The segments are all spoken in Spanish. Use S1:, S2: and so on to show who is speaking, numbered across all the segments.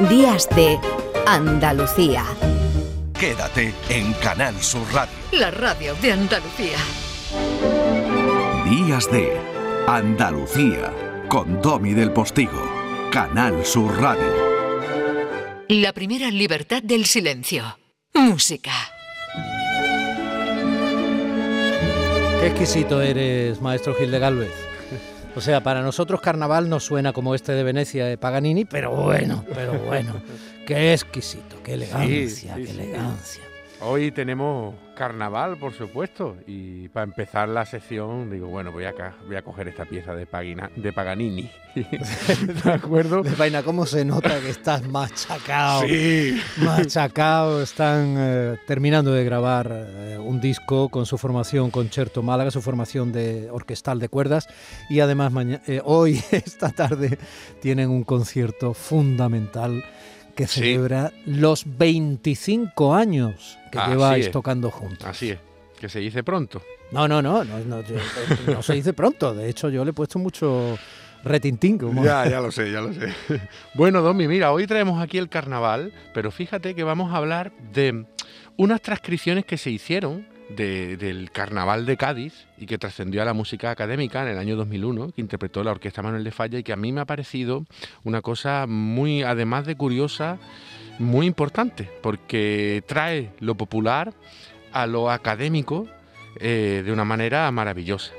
S1: Días de Andalucía.
S2: Quédate en Canal Sur Radio.
S3: La radio de Andalucía.
S2: Días de Andalucía con Domi del Postigo. Canal Sur Radio.
S3: La primera libertad del silencio. Música.
S4: Qué exquisito eres, maestro Gil de Galvez. O sea, para nosotros carnaval no suena como este de Venecia de Paganini, pero bueno, pero bueno. Qué exquisito, qué elegancia, qué elegancia.
S5: Hoy tenemos carnaval, por supuesto, y para empezar la sesión digo, bueno, voy a, voy a coger esta pieza de, de Paganini.
S4: ¿De acuerdo? De vaina, ¿cómo se nota que estás machacado? Sí. Machacado. Están eh, terminando de grabar eh, un disco con su formación Concerto Málaga, su formación de orquestal de cuerdas, y además eh, hoy, esta tarde, tienen un concierto fundamental que celebra los 25 años que lleváis tocando juntos.
S5: Así es, que se dice pronto.
S4: No, no, no, no, no, se dice pronto. De hecho, yo le he puesto mucho retintín.
S5: Ya, ya lo sé, ya lo sé. Bueno, Domi, mira, hoy traemos aquí el carnaval, pero fíjate que vamos a hablar de unas transcripciones que se hicieron del Carnaval de Cádiz y que trascendió a la música académica en el año 2001, que interpretó la Orquesta Manuel de Falla y que a mí me ha parecido una cosa muy, además de curiosa, muy importante, porque trae lo popular a lo académico eh, de una manera maravillosa.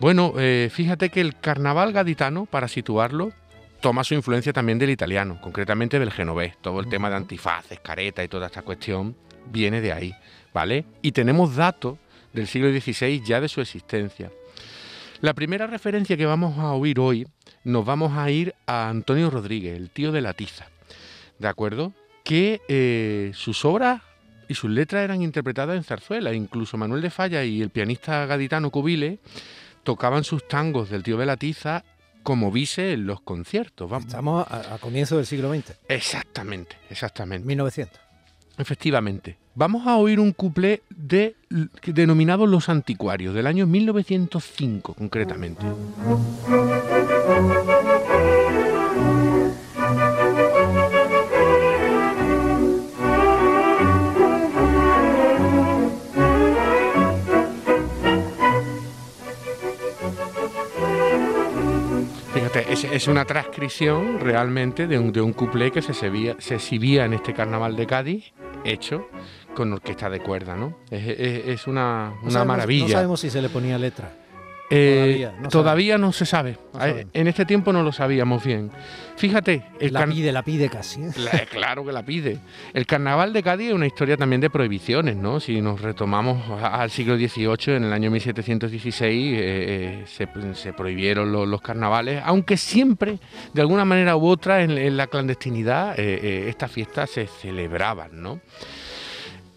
S5: Bueno, eh, fíjate que el carnaval gaditano, para situarlo, toma su influencia también del italiano, concretamente del genovés. Todo el tema de antifaces, careta y toda esta cuestión viene de ahí. ¿Vale? Y tenemos datos del siglo XVI ya de su existencia. La primera referencia que vamos a oír hoy, nos vamos a ir a Antonio Rodríguez, el tío de la tiza, ¿de acuerdo? Que eh, sus obras y sus letras eran interpretadas en zarzuela, incluso Manuel de Falla y el pianista gaditano Cubile tocaban sus tangos del tío de la tiza como vise en los conciertos.
S4: Estamos a, a comienzo del siglo XX.
S5: Exactamente, exactamente.
S4: 1900.
S5: Efectivamente. Vamos a oír un cuplé de, denominado Los Anticuarios, del año 1905 concretamente. Fíjate, es, una transcripción realmente de un, de un que se, se exhibía en este carnaval de Cádiz hecho con orquesta de cuerda, ¿no? Es, una, maravilla. No
S4: sabemos si se le ponía letra.
S5: Eh, todavía, no, se sabe. en este tiempo no lo sabíamos bien. Fíjate.
S4: El la pide, la pide casi. ¿eh?
S5: claro que la pide. El carnaval de Cádiz es una historia también de prohibiciones, ¿no? Si nos retomamos al siglo XVIII, en el año 1716 eh, se, prohibieron los, carnavales, aunque siempre, de alguna manera u otra, en, la clandestinidad, estas fiestas se celebraban, ¿no?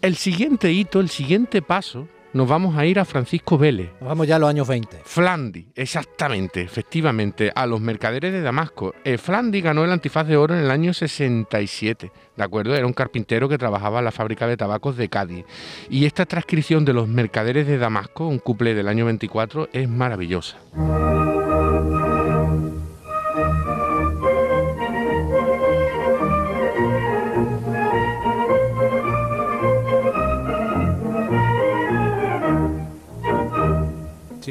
S5: El siguiente hito, el siguiente paso, nos vamos a ir a Francisco Vélez.
S4: Nos vamos ya a los años 20.
S5: Flandi, exactamente, efectivamente, a los mercaderes de Damasco. Eh, Flandi ganó el antifaz de oro en el año 67, ¿de acuerdo? Era un carpintero que trabajaba en la fábrica de tabacos de Cádiz. Y esta transcripción de los mercaderes de Damasco, un couple del año 24, es maravillosa.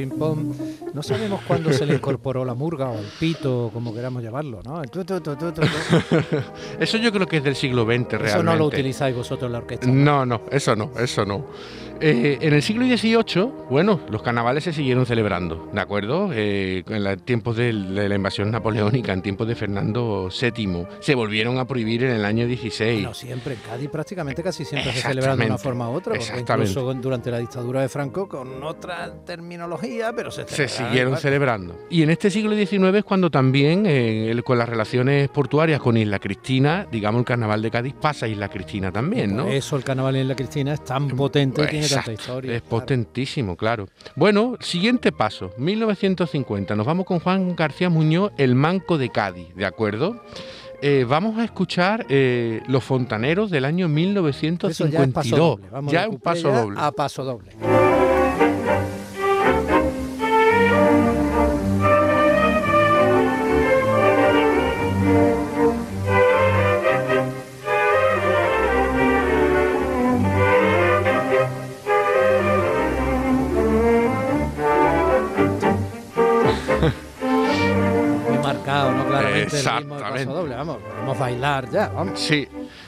S4: No sabemos cuándo se le incorporó la murga o el pito, como queramos llamarlo, ¿no?
S5: eso yo creo que es del siglo XX realmente. Eso
S4: no lo utilizáis vosotros en la orquesta.
S5: No, no, eso no, eso no. Eh, en el siglo XVIII, bueno, los carnavales se siguieron celebrando, ¿de acuerdo? Eh, en tiempos de, la invasión napoleónica, en tiempos de Fernando VII, se volvieron a prohibir en el año XVI.
S4: No, siempre, en Cádiz prácticamente casi siempre se celebran de una forma u otra, incluso durante la dictadura de Franco con otra terminología, pero se,
S5: se siguieron celebrando. Y en este siglo XIX es cuando también, eh, con las relaciones portuarias con Isla Cristina, digamos el carnaval de Cádiz pasa a Isla Cristina también, ¿no?
S4: eso el carnaval en Isla Cristina es tan potente y tiene tanta historia.
S5: Es potentísimo, claro. Bueno, siguiente paso, 1950. Nos vamos con Juan García Muñoz, El Manco de Cádiz, ¿de acuerdo? Eh, vamos a escuchar eh, Los Fontaneros del año 1952. ya es un paso doble.
S4: A paso doble. Claramente el paso doble. Vamos, podemos bailar ya, vamos.
S5: Sí.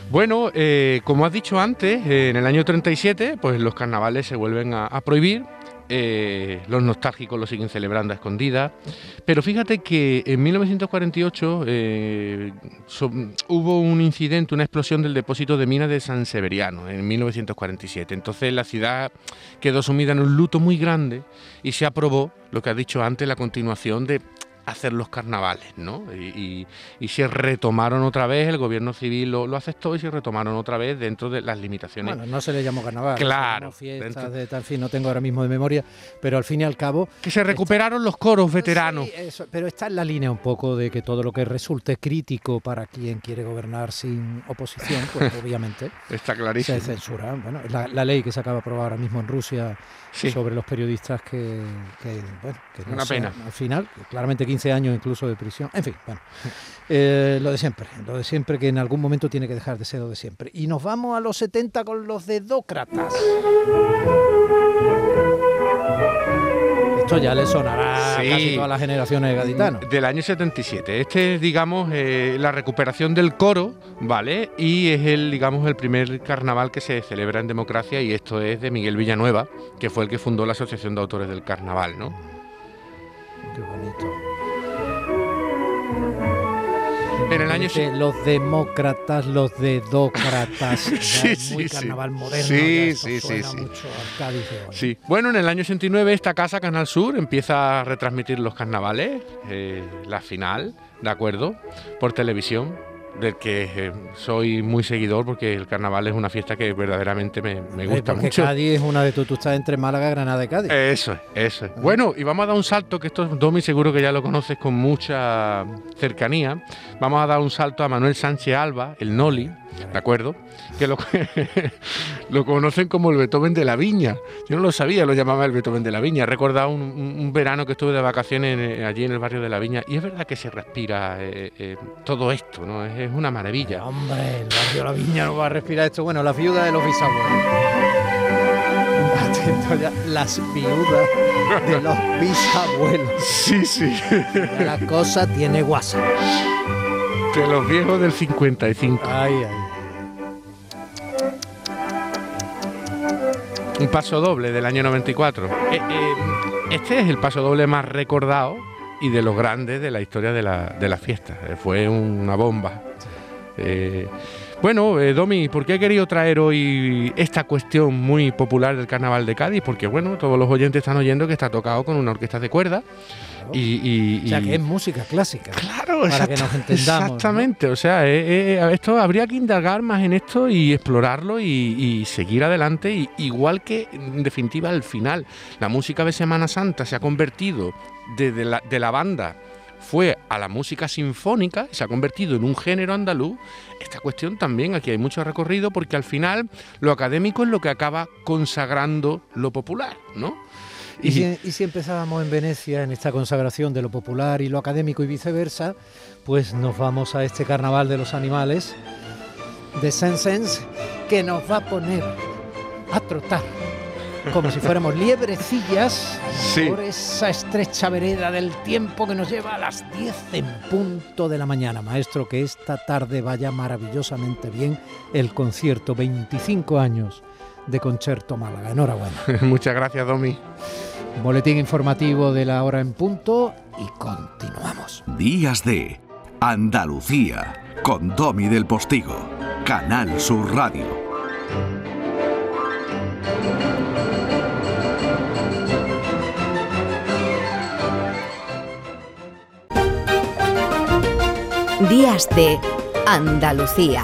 S5: Bueno, eh, como has dicho antes, en el año 37, pues los carnavales se vuelven a prohibir eh, los nostálgicos lo siguen celebrando a escondidas. Pero fíjate que en 1948 eh, hubo un incidente, una explosión del depósito de minas de San Severiano en 1947. Entonces la ciudad quedó sumida en un luto muy grande y se aprobó, lo que ha dicho antes, la continuación de hacer los carnavales, ¿no? Y, se retomaron otra vez, el gobierno civil lo, aceptó y se retomaron otra vez dentro de las limitaciones.
S4: Bueno, no se le llamó carnaval,
S5: claro,
S4: fiestas de tal fin, no tengo ahora mismo de memoria, pero al fin y al cabo...
S5: Que se recuperaron los coros veteranos.
S4: Sí, pero está en la línea un poco de que todo lo que resulte crítico para quien quiere gobernar sin oposición, pues obviamente...
S5: está clarísimo.
S4: Se censura. Bueno, la, la ley que se acaba de aprobar ahora mismo en Rusia sobre los periodistas que, bueno, que
S5: Una pena.
S4: Al final, claramente 15 años incluso de prisión. En fin, bueno, eh, lo de siempre, lo de siempre que en algún momento tiene que dejar de ser lo de siempre. Y nos vamos a los 70 con los dedócratas. Esto ya le sonará a casi todas las generaciones de gaditanos.
S5: Del año 77. Este es, digamos, eh, la recuperación del coro, ¿vale? Y es el, digamos, el primer carnaval que se celebra en democracia y esto es de Miguel Villanueva, que fue el que fundó la Asociación de Autores del Carnaval, ¿no?
S4: Qué bonito.
S5: En el año
S4: los demócratas, los dedócratas, sí, muy carnaval moderno.
S5: Sí, sí, sí, sí. Bueno, en el año 89 esta casa Canal Sur empieza a retransmitir los carnavales, eh, la final, ¿de acuerdo? Por televisión del que eh, soy muy seguidor porque el carnaval es una fiesta que verdaderamente me, me gusta porque mucho.
S4: Cádiz es una de tus, tú estás entre Málaga, Granada y Cádiz.
S5: Eso es, eso es. Bueno, y vamos a dar un salto, que esto Domi seguro que ya lo conoces con mucha cercanía. Vamos a dar un salto a Manuel Sánchez Alba, el Noli, ¿de acuerdo? Que lo, lo conocen como el Beethoven de la Viña. Yo no lo sabía, lo llamaba el Beethoven de la Viña. He recordado un, verano que estuve de vacaciones eh, allí en el barrio de la Viña y es verdad que se respira eh, eh, todo esto, ¿no? Es, una maravilla.
S4: hombre, el barrio la Viña no va a respirar esto. Bueno, la viuda de los bisabuelos. Atento ya, las viudas de los bisabuelos.
S5: Sí, sí.
S4: la cosa tiene guasa.
S5: De los viejos del 55.
S4: Ay, ay.
S5: Un paso doble del año 94. Eh, eh, este es el paso doble más recordado y de los grandes de la historia de la, de fiesta. Eh, fue una bomba. Bueno, Domi, ¿por qué he querido traer hoy esta cuestión muy popular del Carnaval de Cádiz? Porque, bueno, todos los oyentes están oyendo que está tocado con una orquesta de cuerda y,
S4: o sea, que es música clásica.
S5: Claro,
S4: para que nos entendamos.
S5: Exactamente, o sea, eh, eh, esto habría que indagar más en esto y explorarlo y, seguir adelante, igual que en definitiva al final la música de Semana Santa se ha convertido de, la, de la banda fue a la música sinfónica y se ha convertido en un género andaluz, esta cuestión también aquí hay mucho recorrido porque al final lo académico es lo que acaba consagrando lo popular, ¿no?
S4: Y, si, empezábamos en Venecia, en esta consagración de lo popular y lo académico y viceversa, pues nos vamos a este carnaval de los animales de Saint-Saëns que nos va a poner a trotar como si fuéramos liebrecillas por esa estrecha vereda del tiempo que nos lleva a las 10 en punto de la mañana. Maestro, que esta tarde vaya maravillosamente bien el concierto 25 años de Concerto Málaga. Enhorabuena.
S5: Muchas gracias, Domi.
S4: Boletín informativo de la hora en punto y continuamos.
S2: Días de Andalucía con Domi del Postigo, Canal Sur Radio.
S1: Días de Andalucía